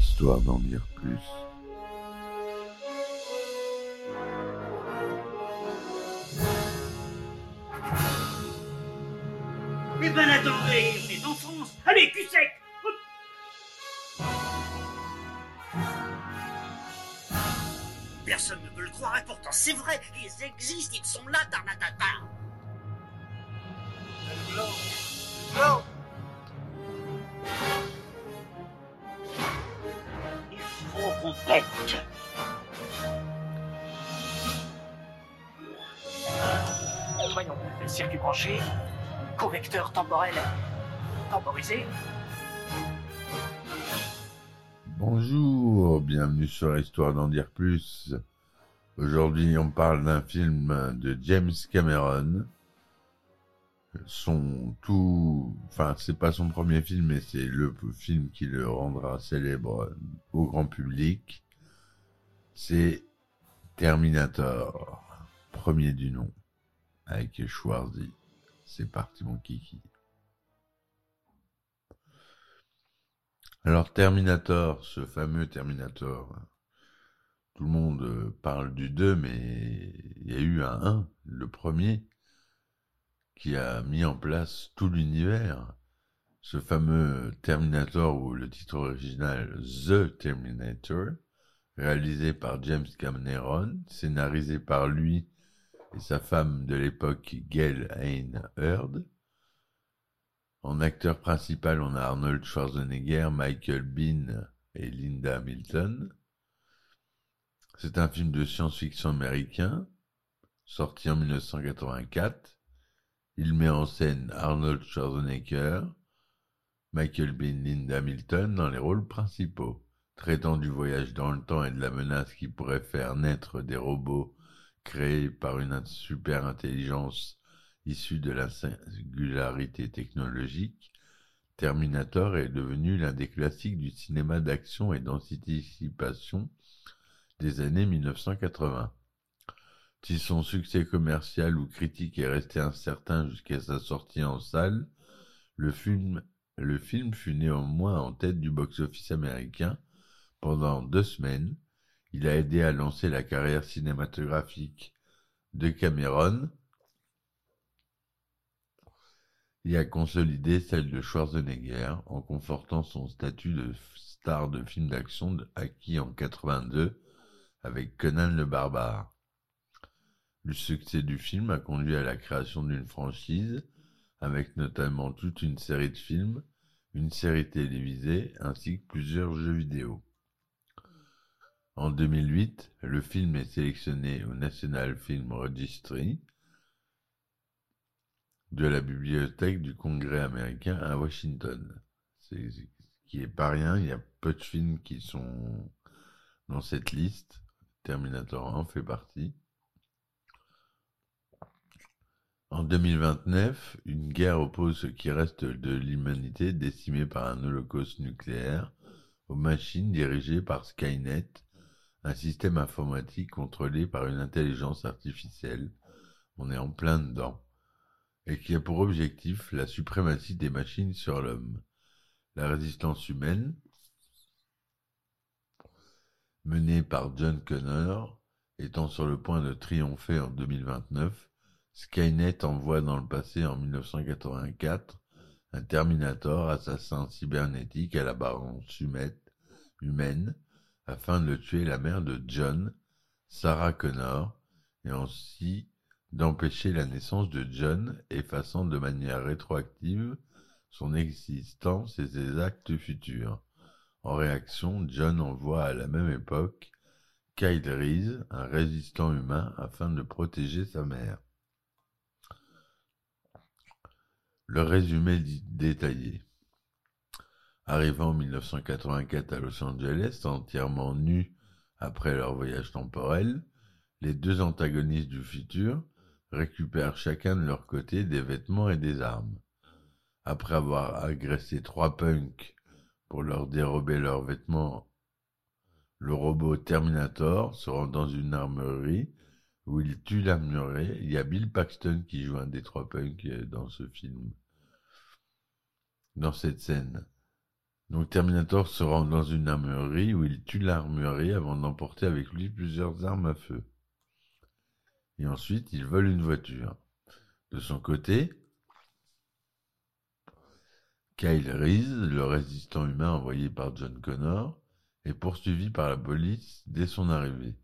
histoire d'en dire plus. Eh ben attendez, on est en France Allez, cul sec. Personne ne peut le croire et pourtant c'est vrai, ils existent, ils sont là, Tarnatata temporel temporisé. Bonjour, bienvenue sur Histoire d'en dire plus. Aujourd'hui, on parle d'un film de James Cameron. Son tout, enfin, c'est pas son premier film, mais c'est le film qui le rendra célèbre au grand public. C'est Terminator, premier du nom, avec Schwarzy. C'est parti, mon kiki. Alors Terminator, ce fameux Terminator, tout le monde euh, parle du 2, mais il y a eu un 1, le premier, qui a mis en place tout l'univers. Ce fameux Terminator, ou le titre original The Terminator, réalisé par James Cameron, scénarisé par lui et sa femme de l'époque Gail Ann Hurd, en acteur principal, on a Arnold Schwarzenegger, Michael Bean et Linda Hamilton. C'est un film de science-fiction américain, sorti en 1984. Il met en scène Arnold Schwarzenegger, Michael Bean, Linda Hamilton dans les rôles principaux, traitant du voyage dans le temps et de la menace qui pourrait faire naître des robots créés par une super intelligence Issu de la singularité technologique, Terminator est devenu l'un des classiques du cinéma d'action et d'anticipation des années 1980. Si son succès commercial ou critique est resté incertain jusqu'à sa sortie en salle, le film, le film fut néanmoins en tête du box-office américain pendant deux semaines. Il a aidé à lancer la carrière cinématographique de Cameron, et a consolidé celle de Schwarzenegger en confortant son statut de star de film d'action acquis en 82 avec Conan le Barbare. Le succès du film a conduit à la création d'une franchise avec notamment toute une série de films, une série télévisée ainsi que plusieurs jeux vidéo. En 2008, le film est sélectionné au National Film Registry de la bibliothèque du Congrès américain à Washington. Ce qui est pas rien, il y a peu de films qui sont dans cette liste. Terminator 1 fait partie. En 2029, une guerre oppose ce qui reste de l'humanité décimée par un holocauste nucléaire aux machines dirigées par Skynet, un système informatique contrôlé par une intelligence artificielle. On est en plein dedans et qui a pour objectif la suprématie des machines sur l'homme. La résistance humaine, menée par John Connor, étant sur le point de triompher en 2029, Skynet envoie dans le passé en 1984 un Terminator assassin cybernétique à l'apparence humaine afin de tuer la mère de John, Sarah Connor, et ainsi d'empêcher la naissance de John, effaçant de manière rétroactive son existence et ses actes futurs. En réaction, John envoie à la même époque Kyle Reese, un résistant humain, afin de protéger sa mère. Le résumé détaillé. Arrivant en 1984 à Los Angeles, entièrement nus après leur voyage temporel, les deux antagonistes du futur récupèrent chacun de leur côté des vêtements et des armes. Après avoir agressé trois punks pour leur dérober leurs vêtements, le robot Terminator se rend dans une armerie où il tue l'armurier. Il y a Bill Paxton qui joue un des trois punks dans ce film. Dans cette scène, Donc Terminator se rend dans une armurerie où il tue l'armurerie avant d'emporter avec lui plusieurs armes à feu. Et ensuite, il vole une voiture. De son côté, Kyle Reese, le résistant humain envoyé par John Connor, est poursuivi par la police dès son arrivée.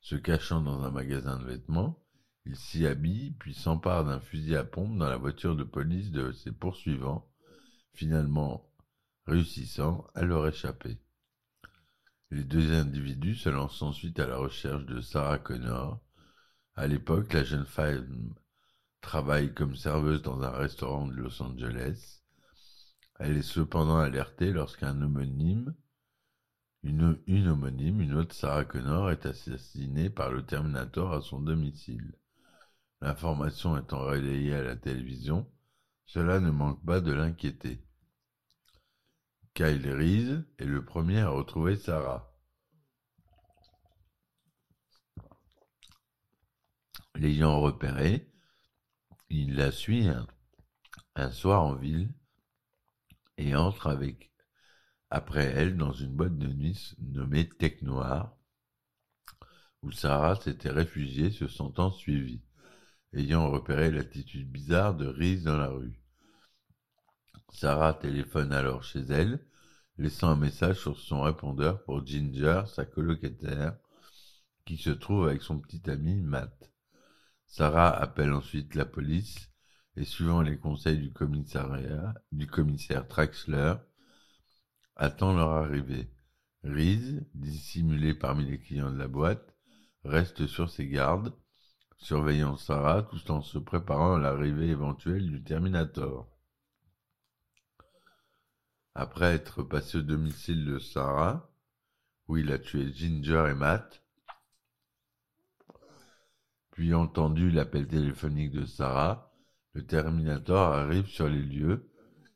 Se cachant dans un magasin de vêtements, il s'y habille puis s'empare d'un fusil à pompe dans la voiture de police de ses poursuivants, finalement réussissant à leur échapper. Les deux individus se lancent ensuite à la recherche de Sarah Connor. À l'époque, la jeune femme travaille comme serveuse dans un restaurant de Los Angeles. Elle est cependant alertée lorsqu'un homonyme, une, homonyme, une autre Sarah Connor, est assassinée par le Terminator à son domicile. L'information étant relayée à la télévision, cela ne manque pas de l'inquiéter. Kyle Reese est le premier à retrouver Sarah. L'ayant repérée, il la suit un, soir en ville et entre avec après elle dans une boîte de nuit nommée Tech Noir, où Sarah s'était réfugiée se sentant suivie, ayant repéré l'attitude bizarre de Reese dans la rue. Sarah téléphone alors chez elle, laissant un message sur son répondeur pour Ginger, sa colocataire, qui se trouve avec son petit ami Matt. Sarah appelle ensuite la police et suivant les conseils du commissariat, du commissaire Traxler, attend leur arrivée. Reese, dissimulé parmi les clients de la boîte, reste sur ses gardes, surveillant Sarah tout en se préparant à l'arrivée éventuelle du Terminator. Après être passé au domicile de Sarah, où il a tué Ginger et Matt, puis entendu l'appel téléphonique de Sarah, le Terminator arrive sur les lieux,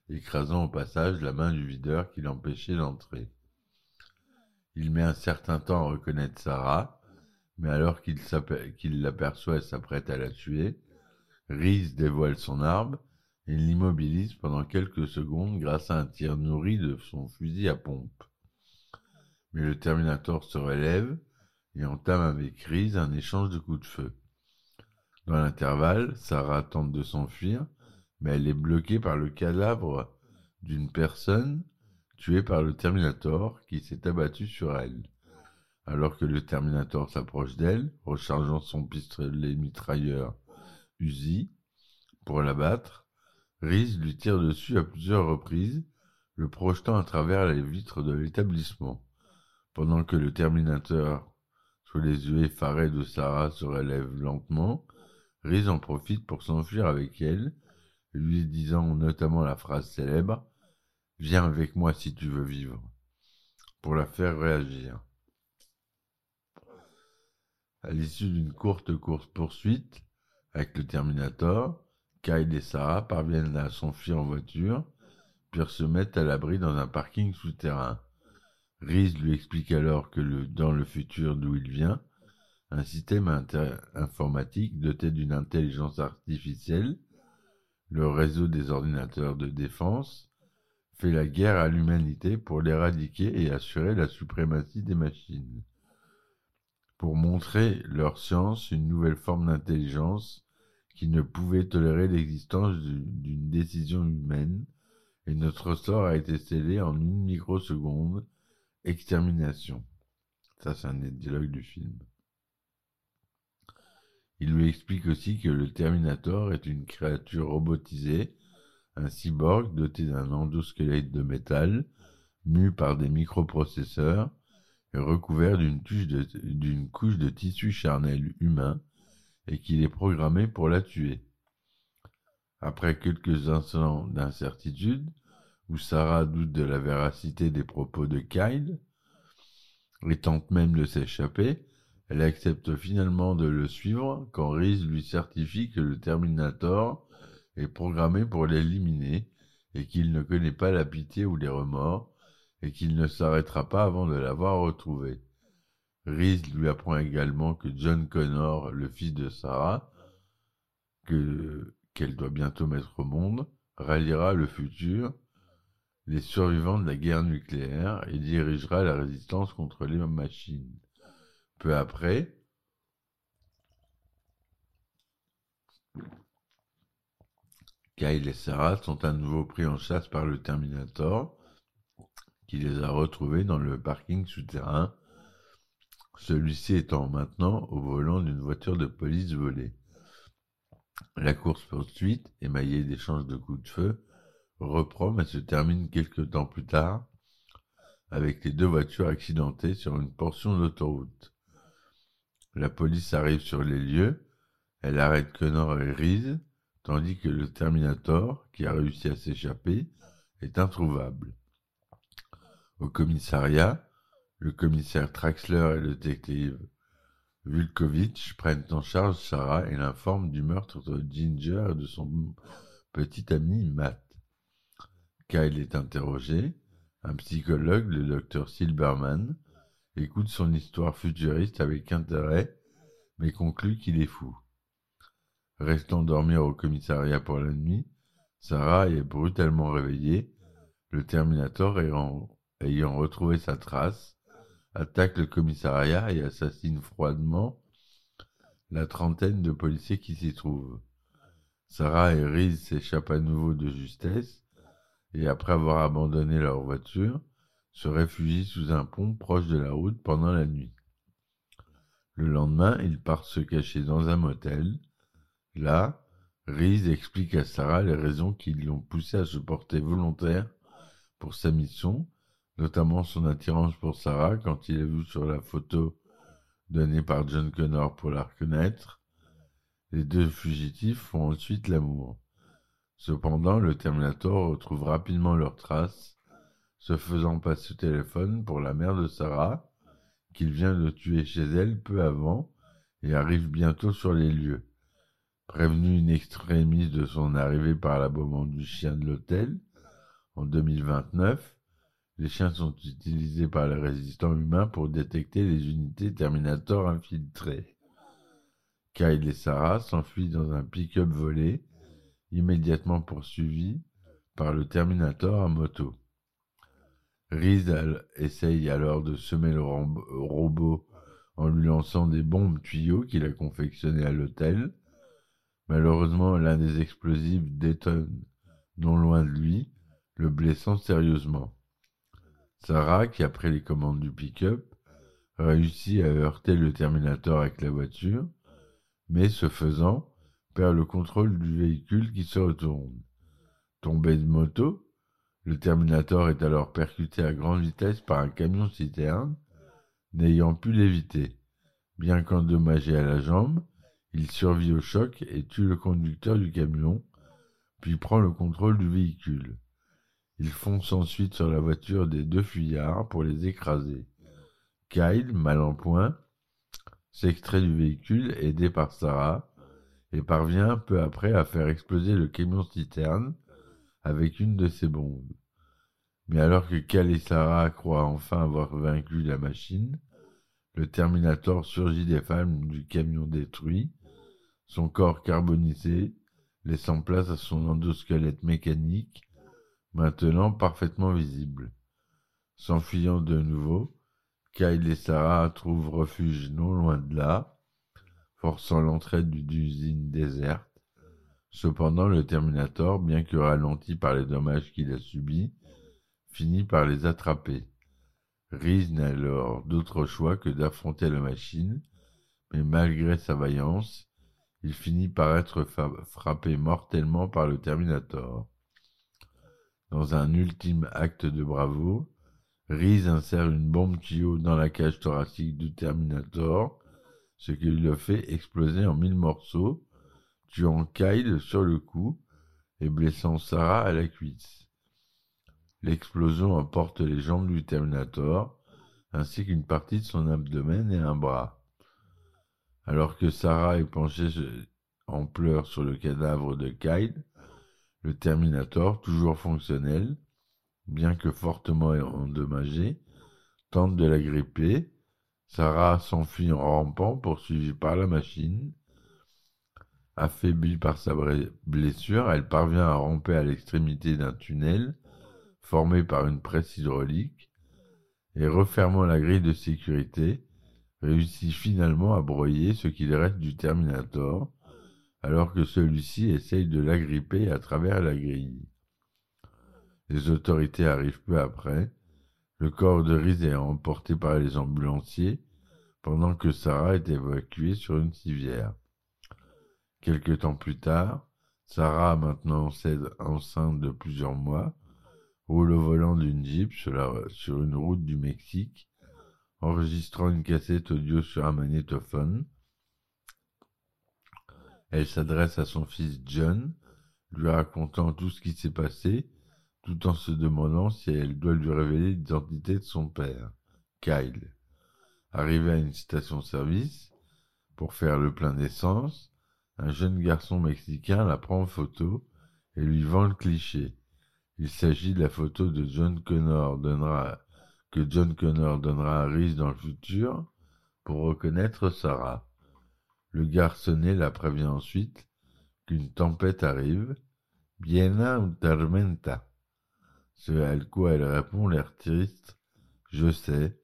écrasant au passage la main du videur qui l'empêchait d'entrer. Il met un certain temps à reconnaître Sarah, mais alors qu'il l'aperçoit et s'apprête à la tuer, Reese dévoile son arme il l'immobilise pendant quelques secondes grâce à un tir nourri de son fusil à pompe. Mais le Terminator se relève et entame avec Reese un échange de coups de feu. Dans l'intervalle, Sarah tente de s'enfuir, mais elle est bloquée par le cadavre d'une personne tuée par le Terminator qui s'est abattu sur elle. Alors que le Terminator s'approche d'elle, rechargeant son pistolet mitrailleur Uzi pour l'abattre, Reese lui tire dessus à plusieurs reprises, le projetant à travers les vitres de l'établissement. Pendant que le Terminateur, sous les yeux effarés de Sarah, se relève lentement, Reese en profite pour s'enfuir avec elle, lui disant notamment la phrase célèbre Viens avec moi si tu veux vivre, pour la faire réagir. À l'issue d'une courte course-poursuite avec le Terminator, Kyle et Sarah parviennent à s'enfuir en voiture, puis se mettent à l'abri dans un parking souterrain. Reese lui explique alors que dans le futur d'où il vient, un système informatique doté d'une intelligence artificielle, le réseau des ordinateurs de défense, fait la guerre à l'humanité pour l'éradiquer et assurer la suprématie des machines. Pour montrer leur science, une nouvelle forme d'intelligence qui ne pouvait tolérer l'existence d'une décision humaine, et notre sort a été scellé en une microseconde. Extermination. Ça, c'est un des dialogues du film. Il lui explique aussi que le Terminator est une créature robotisée, un cyborg doté d'un endosquelette de métal, mu par des microprocesseurs et recouvert d'une couche de tissu charnel humain et qu'il est programmé pour la tuer. Après quelques instants d'incertitude, où Sarah doute de la véracité des propos de Kyle, et tente même de s'échapper, elle accepte finalement de le suivre quand Reese lui certifie que le Terminator est programmé pour l'éliminer et qu'il ne connaît pas la pitié ou les remords et qu'il ne s'arrêtera pas avant de l'avoir retrouvé. Reese lui apprend également que John Connor, le fils de Sarah, que qu'elle doit bientôt mettre au monde, ralliera le futur les survivants de la guerre nucléaire et dirigera la résistance contre les machines. Peu après, Kyle et Sarah sont à nouveau pris en chasse par le Terminator, qui les a retrouvés dans le parking souterrain, celui-ci étant maintenant au volant d'une voiture de police volée. La course-poursuite, émaillée d'échanges de coups de feu, reprend mais se termine quelques temps plus tard avec les deux voitures accidentées sur une portion d'autoroute. La police arrive sur les lieux, elle arrête Connor et Reese, tandis que le Terminator, qui a réussi à s'échapper, est introuvable. Au commissariat, le commissaire Traxler et le détective Vulkovitch prennent en charge Sarah et l'informent du meurtre de Ginger et de son petit ami Matt. Kyle est interrogé. Un psychologue, le docteur Silberman, écoute son histoire futuriste avec intérêt, mais conclut qu'il est fou. Restant dormir au commissariat pour la nuit, Sarah est brutalement réveillée. Le Terminator, ayant, ayant retrouvé sa trace, attaque le commissariat et assassine froidement la trentaine de policiers qui s'y trouvent. Sarah et Reese s'échappent à nouveau de justesse et après avoir abandonné leur voiture, se réfugient sous un pont proche de la route pendant la nuit. Le lendemain, ils partent se cacher dans un motel. Là, Reese explique à Sarah les raisons qui l'ont poussé à se porter volontaire pour sa mission, notamment son attirance pour Sarah quand il a vu sur la photo donnée par John Connor pour la reconnaître. Les deux fugitifs font ensuite l'amour. Cependant, le Terminator retrouve rapidement leurs traces, se faisant passer au téléphone pour la mère de Sarah, qu'il vient de tuer chez elle peu avant, et arrive bientôt sur les lieux. Prévenu une extrémiste de son arrivée par l'aboiement du chien de l'hôtel, en 2029, les chiens sont utilisés par les résistants humains pour détecter les unités Terminator infiltrées. Kyle et Sarah s'enfuient dans un pick-up volé immédiatement poursuivi par le Terminator à moto. Reese essaye alors de semer le robot en lui lançant des bombes tuyaux qu'il a confectionnées à l'hôtel. Malheureusement, l'un des explosifs détonne non loin de lui, le blessant sérieusement. Sarah, qui a pris les commandes du pick-up, réussit à heurter le Terminator avec la voiture, mais ce faisant, perd le contrôle du véhicule qui se retourne. Tombé de moto, le Terminator est alors percuté à grande vitesse par un camion citerne, n'ayant pu l'éviter. Bien qu'endommagé à la jambe, il survit au choc et tue le conducteur du camion, puis prend le contrôle du véhicule. Il fonce ensuite sur la voiture des deux fuyards pour les écraser. Kyle, mal en point, s'extrait du véhicule aidé par Sarah, et parvient peu après à faire exploser le camion citerne avec une de ses bombes. Mais alors que Cal et Sarah croient enfin avoir vaincu la machine, le Terminator surgit des femmes du camion détruit, son corps carbonisé, laissant place à son endosquelette mécanique, maintenant parfaitement visible. S'enfuyant de nouveau, Kyle et Sarah trouvent refuge non loin de là, forçant l'entrée d'une usine déserte. Cependant, le Terminator, bien que ralenti par les dommages qu'il a subis, finit par les attraper. Reese n'a alors d'autre choix que d'affronter la machine, mais malgré sa vaillance, il finit par être frappé mortellement par le Terminator. Dans un ultime acte de bravoure, Reese insère une bombe tuyau dans la cage thoracique du Terminator ce qui le fait exploser en mille morceaux, tuant Kyle sur le coup et blessant Sarah à la cuisse. L'explosion emporte les jambes du Terminator, ainsi qu'une partie de son abdomen et un bras. Alors que Sarah est penchée en pleurs sur le cadavre de Kyle, le Terminator, toujours fonctionnel, bien que fortement endommagé, tente de la gripper, Sarah s'enfuit en rampant, poursuivie par la machine. Affaiblie par sa blessure, elle parvient à ramper à l'extrémité d'un tunnel, formé par une presse hydraulique, et refermant la grille de sécurité, réussit finalement à broyer ce qu'il reste du Terminator, alors que celui-ci essaye de l'agripper à travers la grille. Les autorités arrivent peu après, le corps de Reese est emporté par les ambulanciers, pendant que Sarah est évacuée sur une civière. Quelque temps plus tard, Sarah, maintenant enceinte de plusieurs mois, roule au volant d'une Jeep sur, une route du Mexique, enregistrant une cassette audio sur un magnétophone. Elle s'adresse à son fils John, lui racontant tout ce qui s'est passé, tout en se demandant si elle doit lui révéler l'identité de son père, Kyle. Arrivé à une station-service, pour faire le plein d'essence, un jeune garçon mexicain la prend en photo et lui vend le cliché. Il s'agit de la photo de John Connor donnera, que John Connor donnera à Reese dans le futur pour reconnaître Sarah. Le garçonnet la prévient ensuite qu'une tempête arrive, Biena ou tormenta. Ce à quoi elle répond l'air triste, je sais,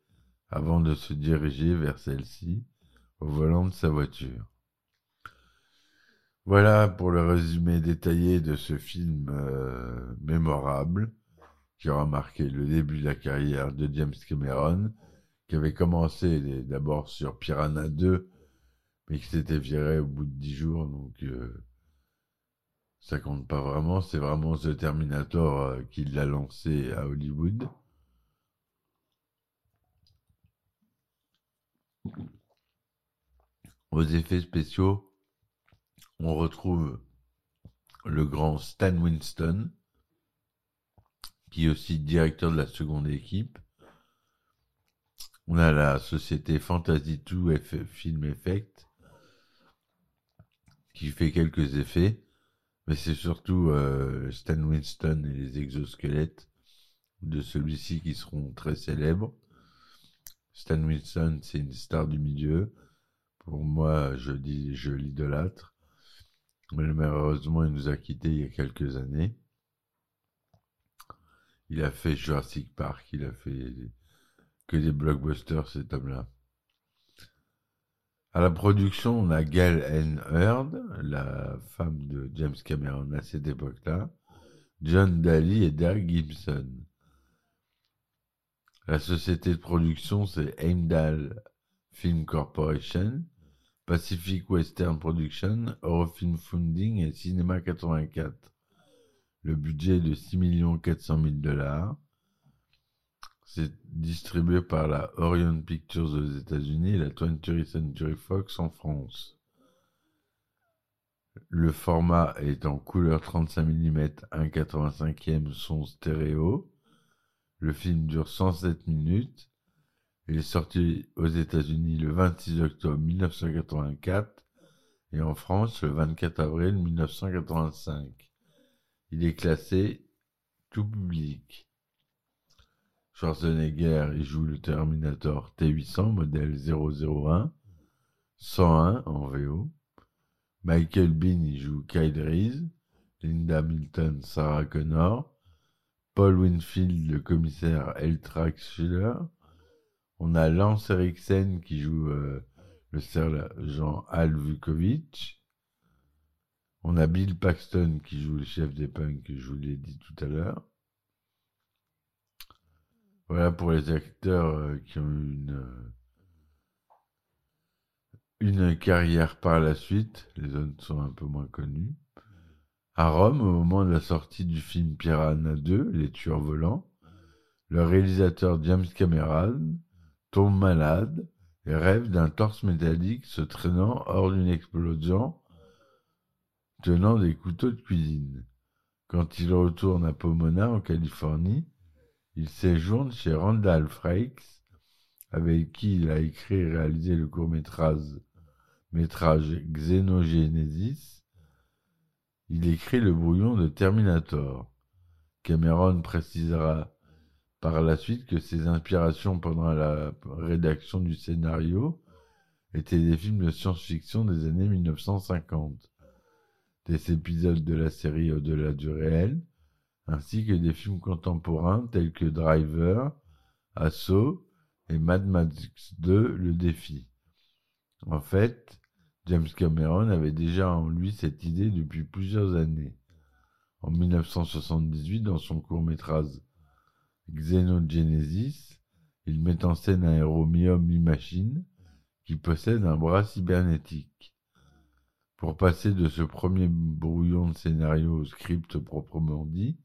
avant de se diriger vers celle-ci au volant de sa voiture. Voilà pour le résumé détaillé de ce film euh, mémorable qui aura marqué le début de la carrière de James Cameron, qui avait commencé d'abord sur Piranha 2, mais qui s'était viré au bout de dix jours, donc euh, ça compte pas vraiment. C'est vraiment The Terminator euh, qui l'a lancé à Hollywood. Aux effets spéciaux, on retrouve le grand Stan Winston, qui est aussi directeur de la seconde équipe. On a la société Fantasy 2 Film Effect, fait quelques effets, mais c'est surtout euh, Stan Winston et les exosquelettes de celui-ci qui seront très célèbres. Stan Winston, c'est une star du milieu. Pour moi, je dis, je l'idolâtre. Mais malheureusement, il nous a quittés il y a quelques années. Il a fait Jurassic Park, il a fait que des blockbusters, cet homme-là. À la production, on a Gail N. Heard, la femme de James Cameron à cette époque-là, John Daly et Derek Gibson. La société de production, c'est Heimdall Film Corporation. Pacific Western Production, Eurofilm Funding et Cinéma 84. Le budget est de 6 400 000 dollars. C'est distribué par la Orion Pictures aux États-Unis et la 20th Century Fox en France. Le format est en couleur 35 mm 1,85e son stéréo. Le film dure 107 minutes il est sorti aux États-Unis le 26 octobre 1984 et en France le 24 avril 1985. Il est classé tout public. Schwarzenegger y joue le Terminator T800 modèle 001, 101 en VO. Michael Bean y joue Kyle Reese, Linda Milton Sarah Connor, Paul Winfield le commissaire Eltrax Schiller, on a Lance Eriksen qui joue euh, le sergent Al Vukovic. On a Bill Paxton qui joue le chef des punks, que je vous l'ai dit tout à l'heure. Voilà pour les acteurs euh, qui ont eu une, euh, une carrière par la suite. Les autres sont un peu moins connus. À Rome, au moment de la sortie du film Piranha 2, Les tueurs volants, le réalisateur James Cameron tombe malade et rêve d'un torse métallique se traînant hors d'une explosion tenant des couteaux de cuisine. Quand il retourne à Pomona, en Californie, il séjourne chez Randall Frakes, avec qui il a écrit et réalisé le court-métrage métrage Xenogenesis. Il écrit le brouillon de Terminator. Cameron précisera par la suite que ses inspirations pendant la rédaction du scénario étaient des films de science-fiction des années 1950, des épisodes de la série Au-delà du réel, ainsi que des films contemporains tels que Driver, Assaut et Mad Max 2 Le Défi. En fait, James Cameron avait déjà en lui cette idée depuis plusieurs années. En 1978, dans son court-métrage Xenogenesis, il met en scène un héros mi-homme mi-machine qui possède un bras cybernétique. Pour passer de ce premier brouillon de scénario au script proprement dit,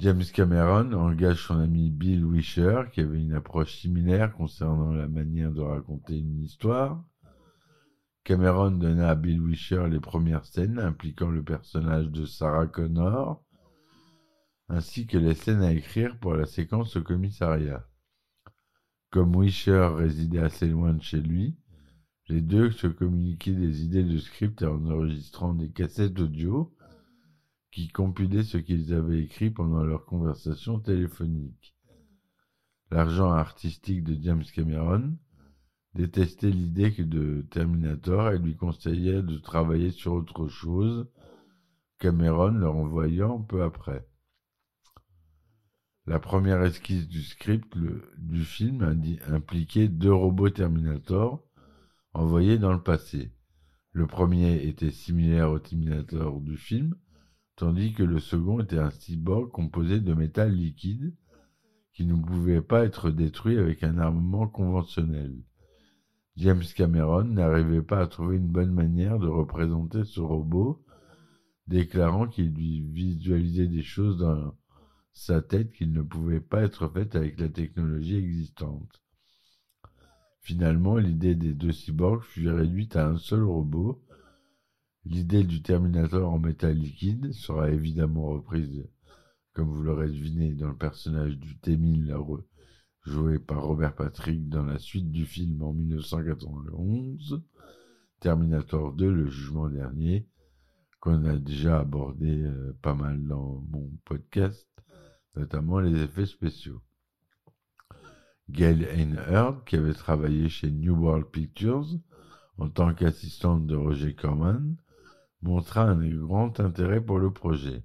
James Cameron engage son ami Bill Wisher, qui avait une approche similaire concernant la manière de raconter une histoire. Cameron donna à Bill Wisher les premières scènes impliquant le personnage de Sarah Connor, ainsi que les scènes à écrire pour la séquence au commissariat. Comme Wisher résidait assez loin de chez lui, les deux se communiquaient des idées de script en enregistrant des cassettes audio qui compilaient ce qu'ils avaient écrit pendant leur conversation téléphonique. L'argent artistique de James Cameron détestait l'idée de Terminator et lui conseillait de travailler sur autre chose, Cameron le renvoyant peu après. La première esquisse du script du film impliquait deux robots Terminator envoyés dans le passé. Le premier était similaire au Terminator du film, tandis que le second était un cyborg composé de métal liquide qui ne pouvait pas être détruit avec un armement conventionnel. James Cameron n'arrivait pas à trouver une bonne manière de représenter ce robot, déclarant qu'il lui visualisait des choses dans sa tête qui ne pouvaient pas être faites avec la technologie existante. Finalement, l'idée des deux cyborgs fut réduite à un seul robot, L'idée du Terminator en métal liquide sera évidemment reprise, comme vous l'aurez deviné, dans le personnage du T-1000 joué par Robert Patrick dans la suite du film en 1991, Terminator 2, le jugement dernier, qu'on a déjà abordé euh, pas mal dans mon podcast, notamment les effets spéciaux. Gail Einhard, qui avait travaillé chez New World Pictures en tant qu'assistante de Roger Corman, montra un grand intérêt pour le projet.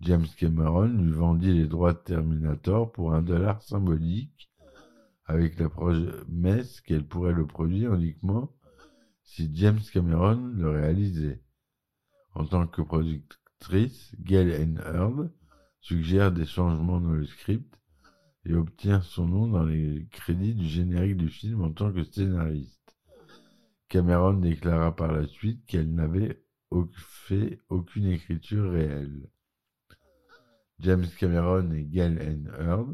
James Cameron lui vendit les droits de Terminator pour un dollar symbolique, avec la promesse qu'elle pourrait le produire uniquement si James Cameron le réalisait. En tant que productrice, Gail Einhard suggère des changements dans le script et obtient son nom dans les crédits du générique du film en tant que scénariste. Cameron déclara par la suite qu'elle n'avait fait aucune écriture réelle. James Cameron et Gail Einhard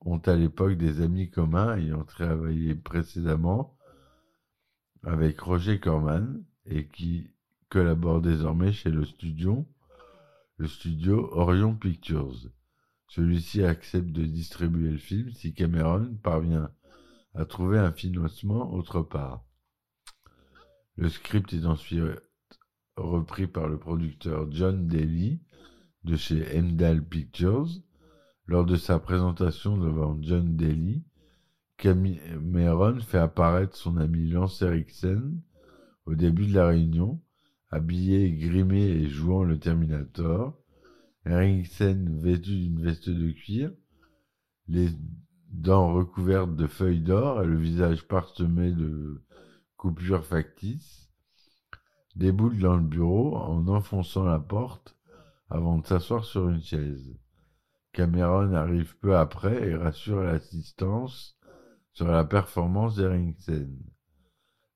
ont à l'époque des amis communs ayant travaillé précédemment avec Roger Corman et qui collaborent désormais chez le studio, le studio Orion Pictures. Celui-ci accepte de distribuer le film si Cameron parvient à trouver un financement autre part. Le script est ensuite repris par le producteur John Daly de chez Emdal Pictures. Lors de sa présentation devant John Daly, Cameron fait apparaître son ami Lance Erickson au début de la réunion, habillé, grimé et jouant le Terminator. Erickson vêtu d'une veste de cuir, les dents recouvertes de feuilles d'or et le visage parsemé de coupures factices déboule dans le bureau en enfonçant la porte avant de s'asseoir sur une chaise. Cameron arrive peu après et rassure l'assistance sur la performance d'Erickson.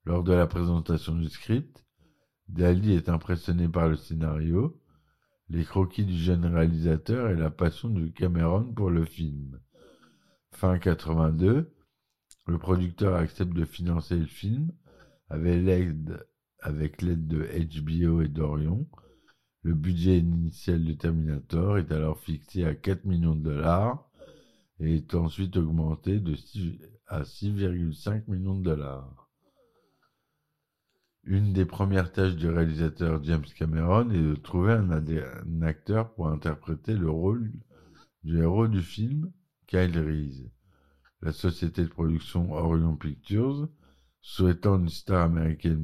Lors de la présentation du script, Dali est impressionné par le scénario, les croquis du jeune réalisateur et la passion de Cameron pour le film. Fin 82, le producteur accepte de financer le film avec l'aide avec l'aide de HBO et d'Orion. Le budget initial de Terminator est alors fixé à 4 millions de dollars et est ensuite augmenté de 6 à 6,5 millions de dollars. Une des premières tâches du réalisateur James Cameron est de trouver un acteur pour interpréter le rôle du héros du film, Kyle Reese. La société de production Orion Pictures souhaitant une star américaine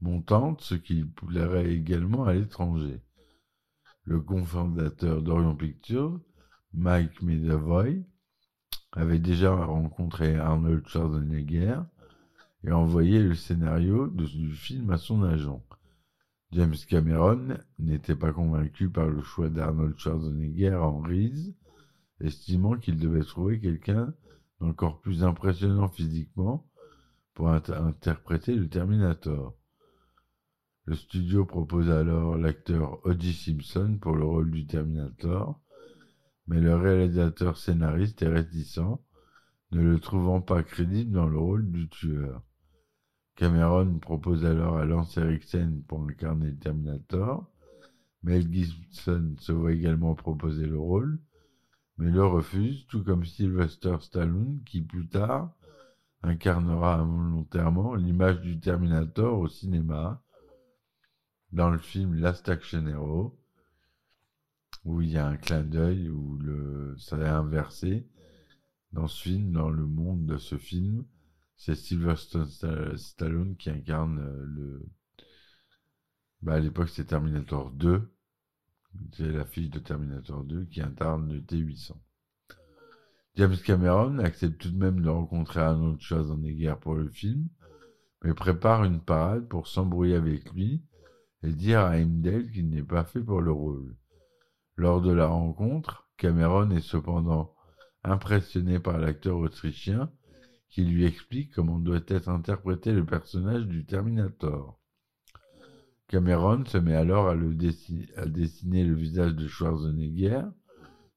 montante, ce qui plairait également à l'étranger. le cofondateur d'Orion Pictures, Mike Medavoy, avait déjà rencontré Arnold Schwarzenegger et envoyé le scénario du film à son agent. James Cameron n'était pas convaincu par le choix d'Arnold Schwarzenegger en Reese, estimant qu'il devait trouver quelqu'un d'encore plus impressionnant physiquement pour interpréter le Terminator. Le studio propose alors l'acteur O.J. Simpson pour le rôle du Terminator, mais le réalisateur scénariste est réticent, ne le trouvant pas crédible dans le rôle du tueur. Cameron propose alors à Lance Eriksen pour incarner le Terminator. Mel Gibson se voit également proposer le rôle, mais le refuse, tout comme Sylvester Stallone, qui plus tard incarnera involontairement l'image du Terminator au cinéma, dans le film Last Action Hero, où il y a un clin d'œil, où le, ça est inversé. Dans ce film, dans le monde de ce film, c'est Sylvester Stallone qui incarne euh, le. Bah, à l'époque, c'est Terminator 2. C'est la fille de Terminator 2 qui incarne le T800. James Cameron accepte tout de même de rencontrer Arnold Schwarzenegger pour le film, mais prépare une parade pour s'embrouiller avec lui et dire à Heimdall qu'il n'est pas fait pour le rôle. Lors de la rencontre, Cameron est cependant impressionné par l'acteur autrichien qui lui explique comment doit être interprété le personnage du Terminator. Cameron se met alors à, dessiner le visage de Schwarzenegger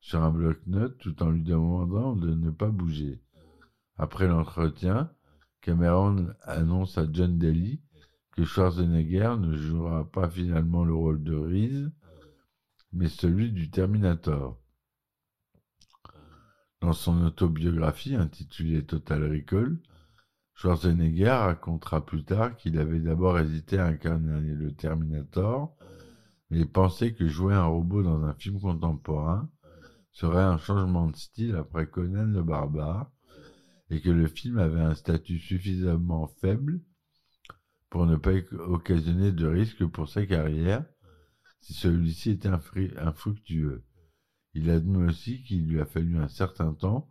sur un bloc-notes tout en lui demandant de ne pas bouger. Après l'entretien, Cameron annonce à John Daly que Schwarzenegger ne jouera pas finalement le rôle de Reese, mais celui du Terminator. Dans son autobiographie intitulée Total Recall, Schwarzenegger racontera plus tard qu'il avait d'abord hésité à incarner le Terminator, mais pensait que jouer un robot dans un film contemporain serait un changement de style après Conan le barbare, et que le film avait un statut suffisamment faible pour ne pas occasionner de risque pour sa carrière si celui-ci était infructueux. Il admet aussi qu'il lui a fallu un certain temps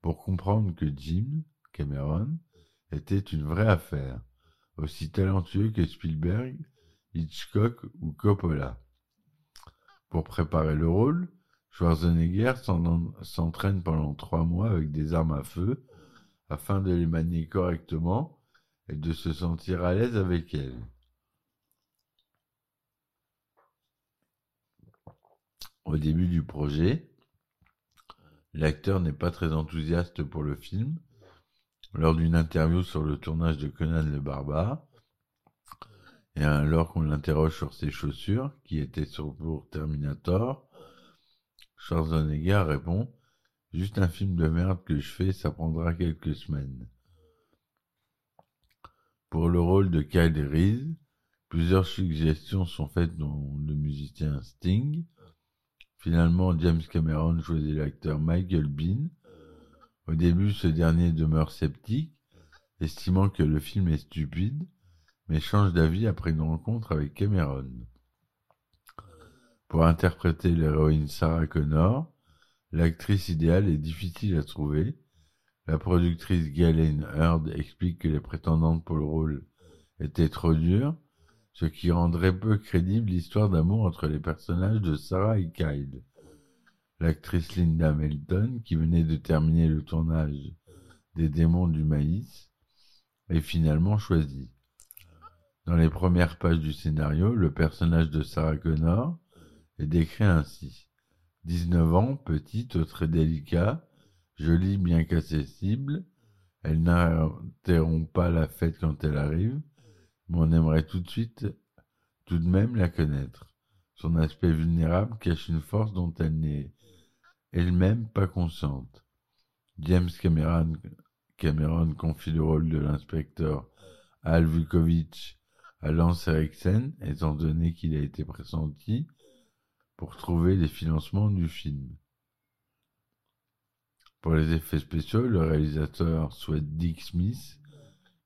pour comprendre que Jim Cameron était une vraie affaire, aussi talentueux que Spielberg, Hitchcock ou Coppola. Pour préparer le rôle, Schwarzenegger s'entraîne pendant trois mois avec des armes à feu afin de les manier correctement et de se sentir à l'aise avec elles. Au début du projet, l'acteur n'est pas très enthousiaste pour le film. Lors d'une interview sur le tournage de Conan le Barbare, et alors qu'on l'interroge sur ses chaussures, qui étaient sur pour Terminator, Schwarzenegger répond Juste un film de merde que je fais, ça prendra quelques semaines. Pour le rôle de Kyle Reese, plusieurs suggestions sont faites dont le musicien Sting, Finalement, James Cameron choisit l'acteur Michael Bean. Au début, ce dernier demeure sceptique, estimant que le film est stupide, mais change d'avis après une rencontre avec Cameron. Pour interpréter l'héroïne Sarah Connor, l'actrice idéale est difficile à trouver. La productrice Galen Heard explique que les prétendantes pour le rôle étaient trop dures ce qui rendrait peu crédible l'histoire d'amour entre les personnages de Sarah et Kyle. L'actrice Linda Melton, qui venait de terminer le tournage des Démons du Maïs, est finalement choisie. Dans les premières pages du scénario, le personnage de Sarah Connor est décrit ainsi. 19 ans, petite, très délicat, jolie bien qu'accessible, elle n'interrompt pas la fête quand elle arrive, mais on aimerait tout de suite, tout de même la connaître. Son aspect vulnérable cache une force dont elle n'est elle-même pas consciente. James Cameron, confie le rôle de l'inspecteur Al Vukovich à Lance Eriksen, étant donné qu'il a été pressenti pour trouver les financements du film. Pour les effets spéciaux, le réalisateur souhaite Dick Smith,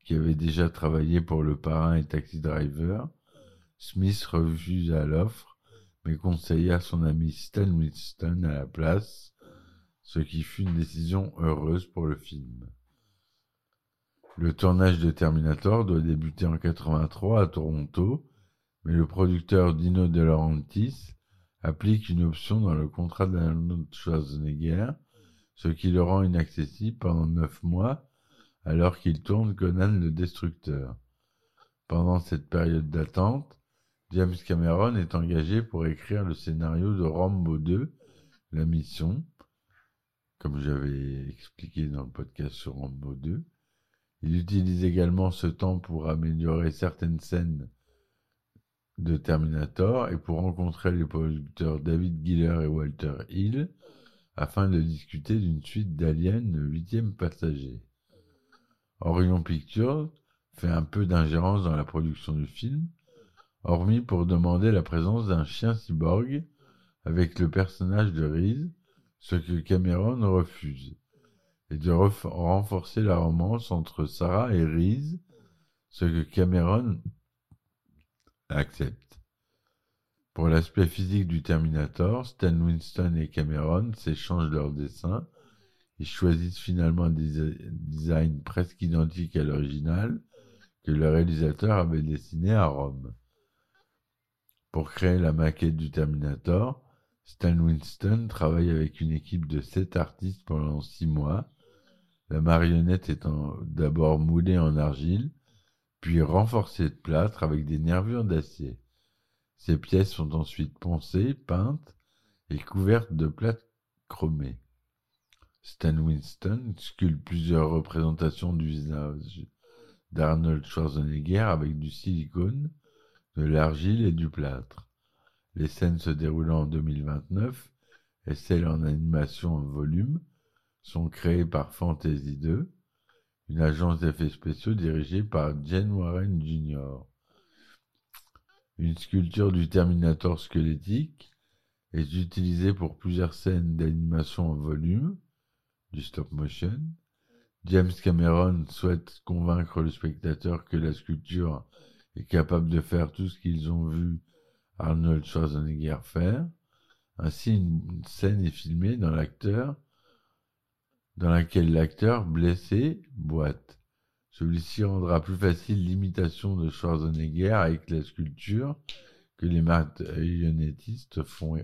qui avait déjà travaillé pour Le Parrain et Taxi Driver, Smith refuse à l'offre, mais conseilla son ami Stan Winston à la place, ce qui fut une décision heureuse pour le film. Le tournage de Terminator doit débuter en 83 à Toronto, mais le producteur Dino De Laurentiis applique une option dans le contrat d'Arnold Schwarzenegger, ce qui le rend inaccessible pendant neuf mois alors qu'il tourne Conan le Destructeur. Pendant cette période d'attente, James Cameron est engagé pour écrire le scénario de Rambo 2, La Mission, comme j'avais expliqué dans le podcast sur Rambo 2. Il utilise également ce temps pour améliorer certaines scènes de Terminator et pour rencontrer les producteurs David Giller et Walter Hill afin de discuter d'une suite d'Alien, le huitième passager. Orion Pictures fait un peu d'ingérence dans la production du film, hormis pour demander la présence d'un chien cyborg avec le personnage de Reese, ce que Cameron refuse, et de renforcer la romance entre Sarah et Reese, ce que Cameron accepte. Pour l'aspect physique du Terminator, Stan Winston et Cameron s'échangent leurs dessins. Ils choisissent finalement un design presque identique à l'original que le réalisateur avait dessiné à Rome. Pour créer la maquette du Terminator, Stan Winston travaille avec une équipe de sept artistes pendant six mois, la marionnette étant d'abord moulée en argile, puis renforcée de plâtre avec des nervures d'acier. Ces pièces sont ensuite poncées, peintes et couvertes de plâtre chromé. Stan Winston sculpte plusieurs représentations du visage d'Arnold Schwarzenegger avec du silicone, de l'argile et du plâtre. Les scènes se déroulant en 2029 et celles en animation en volume sont créées par Fantasy 2, une agence d'effets spéciaux dirigée par Jen Warren Jr. Une sculpture du Terminator squelettique est utilisée pour plusieurs scènes d'animation en volume, du stop motion. James Cameron souhaite convaincre le spectateur que la sculpture est capable de faire tout ce qu'ils ont vu Arnold Schwarzenegger faire. Ainsi, une scène est filmée dans l'acteur, dans laquelle l'acteur blessé boite. Celui-ci rendra plus facile l'imitation de Schwarzenegger avec la sculpture que les marionnettistes font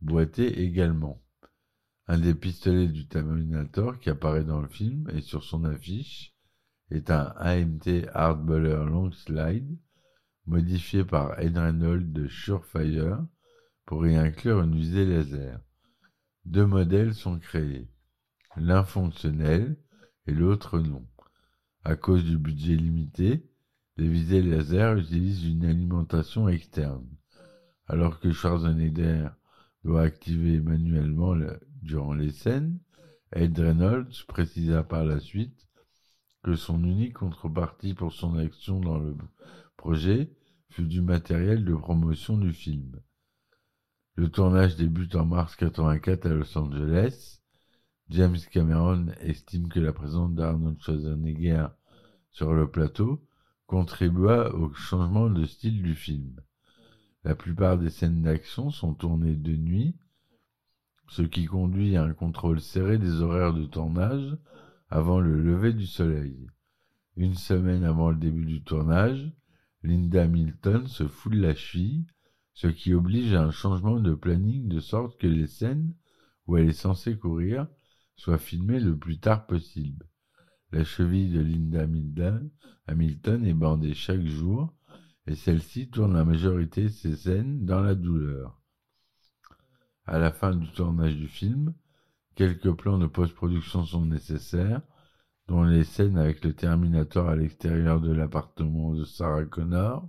boiter également. Un des pistolets du Terminator qui apparaît dans le film et sur son affiche est un AMT Hardballer Long Slide modifié par Ed Reynolds de Surefire pour y inclure une visée laser. Deux modèles sont créés, l'un fonctionnel et l'autre non. À cause du budget limité, les visées laser utilisent une alimentation externe, alors que Schwarzenegger doit activer manuellement durant les scènes. Ed Reynolds précisa par la suite que son unique contrepartie pour son action dans le projet fut du matériel de promotion du film. Le tournage débute en mars 84 à Los Angeles James Cameron estime que la présence d'Arnold Schwarzenegger sur le plateau contribua au changement de style du film. La plupart des scènes d'action sont tournées de nuit, ce qui conduit à un contrôle serré des horaires de tournage avant le lever du soleil. Une semaine avant le début du tournage, Linda Milton se foule la cheville, ce qui oblige à un changement de planning de sorte que les scènes où elle est censée courir soit filmé le plus tard possible. La cheville de Linda Hamilton est bandée chaque jour et celle-ci tourne la majorité de ses scènes dans la douleur. À la fin du tournage du film, quelques plans de post-production sont nécessaires, dont les scènes avec le Terminator à l'extérieur de l'appartement de Sarah Connor,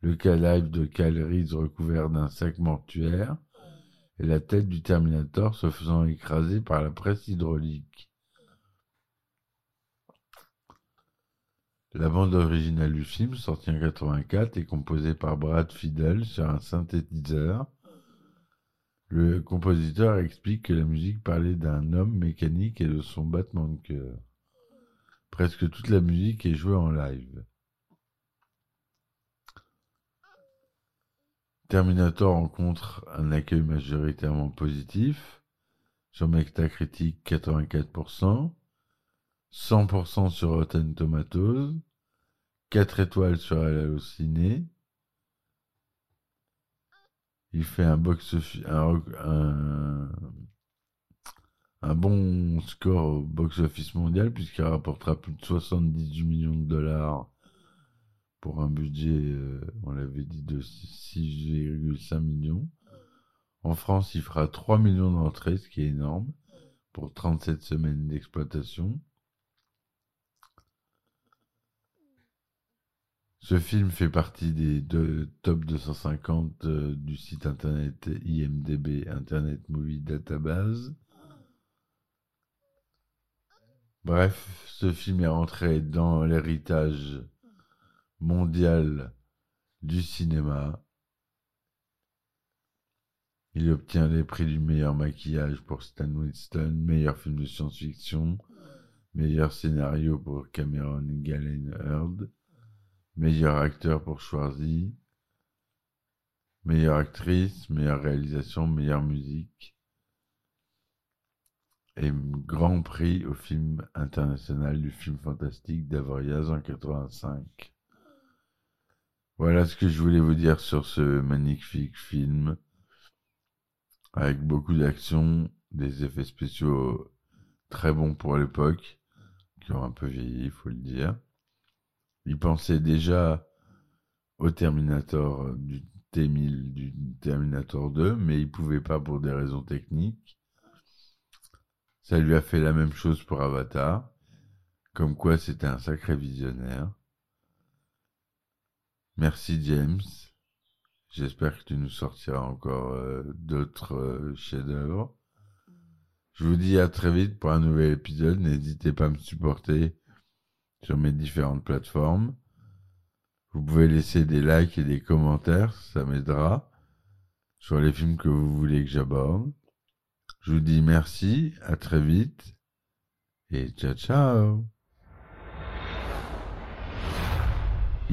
le cas live de Cal Reese recouvert d'un sac mortuaire, et la tête du Terminator se faisant écraser par la presse hydraulique. La bande originale du film, sortie en 84, est composée par Brad Fiedel sur un synthétiseur. Le compositeur explique que la musique parlait d'un homme mécanique et de son battement de cœur. Presque toute la musique est jouée en live. Terminator rencontre un accueil majoritairement positif. Sur Metacritic, 84%. 100% sur Rotten Tomatoes. 4 étoiles sur Allociné. Il fait un un bon score au box-office mondial puisqu'il rapportera plus de 78 millions de dollars pour un budget, euh, on l'avait dit, de 6,5 millions. En France, il fera 3 millions d'entrées, ce qui est énorme, pour 37 semaines d'exploitation. Ce film fait partie des top 250 euh, du site internet IMDB Internet Movie Database. Bref, ce film est rentré dans l'héritage mondial du cinéma. Il obtient les prix du meilleur maquillage pour Stan Winston, meilleur film de science-fiction, meilleur scénario pour Cameron Galen Heard, meilleur acteur pour Schwarzy, meilleure actrice, meilleure réalisation, meilleure musique et Grand Prix au film international du film fantastique d'Avoriaz en 85. Voilà ce que je voulais vous dire sur ce magnifique film, avec beaucoup d'action, des effets spéciaux très bons pour l'époque, qui ont un peu vieilli, il faut le dire. Il pensait déjà au Terminator du T-1000, du Terminator 2, mais il pouvait pas pour des raisons techniques. Ça lui a fait la même chose pour Avatar, comme quoi c'était un sacré visionnaire. Merci James. J'espère que tu nous sortiras encore euh, d'autres euh, chefs-d'œuvre. Je vous dis à très vite pour un nouvel épisode. N'hésitez pas à me supporter sur mes différentes plateformes. Vous pouvez laisser des likes et des commentaires, ça m'aidera sur les films que vous voulez que j'aborde. Je vous dis merci, à très vite et ciao ciao.